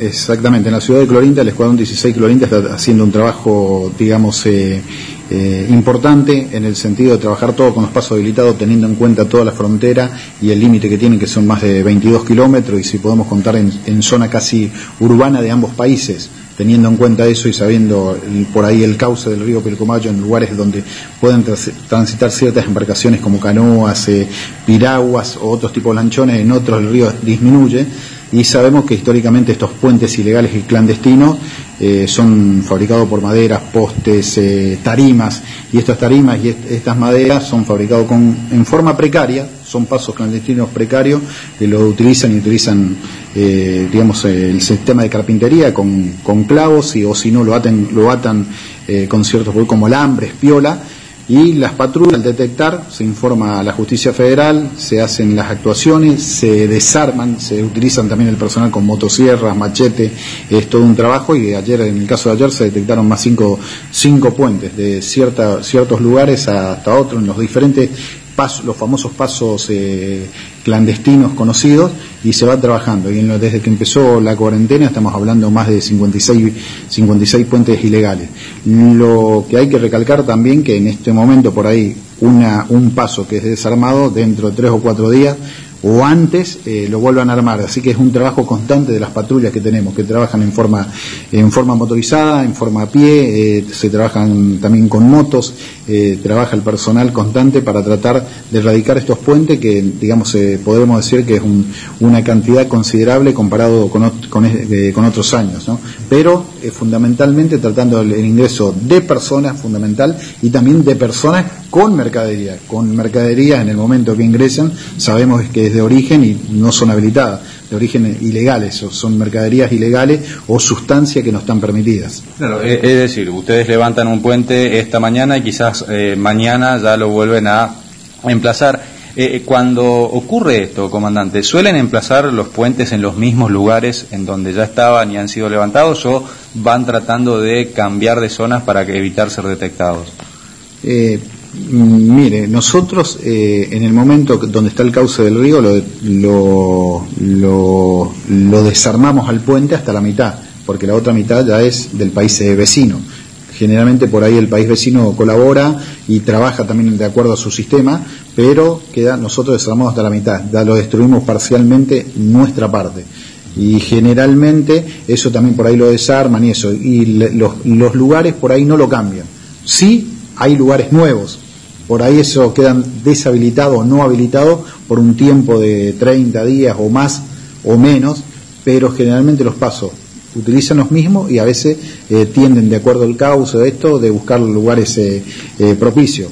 Exactamente, en la ciudad de Clorinda, el Escuadrón 16 Clorinda está haciendo un trabajo, digamos, eh, eh, importante en el sentido de trabajar todo con los pasos habilitados, teniendo en cuenta toda la frontera y el límite que tienen, que son más de 22 kilómetros, y si podemos contar en, zona casi urbana de ambos países, teniendo en cuenta eso y sabiendo por ahí el cauce del río Pilcomayo en lugares donde pueden transitar ciertas embarcaciones como canoas, eh, piraguas o otros tipos de lanchones, en otros el río disminuye y sabemos que históricamente estos puentes ilegales y clandestinos eh, son fabricados por maderas, postes, eh, tarimas, y estas tarimas y estas maderas son fabricados con, en forma precaria, son pasos clandestinos precarios que lo utilizan y utilizan, eh, digamos, el sistema de carpintería con, con clavos y, o si no lo, aten, lo atan con ciertos como alambres, piola, y las patrullas al detectar se informa a la justicia federal, se hacen las actuaciones, se desarman, se utilizan también el personal con motosierras, machete, es todo un trabajo. Y ayer, en el caso de ayer, se detectaron más cinco, cinco puentes de cierta, ciertos lugares hasta otros en los diferentes los famosos pasos eh, clandestinos conocidos y se va trabajando. Y desde que empezó la cuarentena estamos hablando más de 56, 56 puentes ilegales. Lo que hay que recalcar también que en este momento por ahí una, un paso que es desarmado dentro de tres o cuatro días o antes eh, lo vuelvan a armar. Así que es un trabajo constante de las patrullas que tenemos, que trabajan en forma, en forma motorizada, en forma a pie, eh, se trabajan también con motos, eh, trabaja el personal constante para tratar de erradicar estos puentes que, digamos, podemos decir que es una cantidad considerable comparado con, con, otros años, ¿no? Pero fundamentalmente tratando el, ingreso de personas, fundamental, y también de personas con mercadería. Con mercadería en el momento que ingresan, sabemos que de origen y no son habilitadas, de origen ilegales, o son mercaderías ilegales o sustancias que no están permitidas. Claro, es decir, ustedes levantan un puente esta mañana y quizás eh, mañana ya lo vuelven a emplazar. Eh, eh, cuando ocurre esto, comandante, ¿suelen emplazar los puentes en los mismos lugares en donde ya estaban y han sido levantados o van tratando de cambiar de zonas para evitar ser detectados? Mm, mire, nosotros eh, en el momento donde está el cauce del río lo, lo, desarmamos al puente hasta la mitad, porque la otra mitad ya es del país vecino. Generalmente por ahí el país vecino colabora y trabaja también de acuerdo a su sistema, pero queda nosotros desarmamos hasta la mitad, ya lo destruimos parcialmente nuestra parte y generalmente eso también por ahí lo desarman y eso, y los, los lugares por ahí no lo cambian. Sí hay lugares nuevos. Por ahí eso quedan deshabilitados o no habilitados por un tiempo de 30 días o más o menos, pero generalmente los pasos utilizan los mismos y a veces eh, tienden, de acuerdo al cauce de esto, de buscar lugares eh, eh, propicios.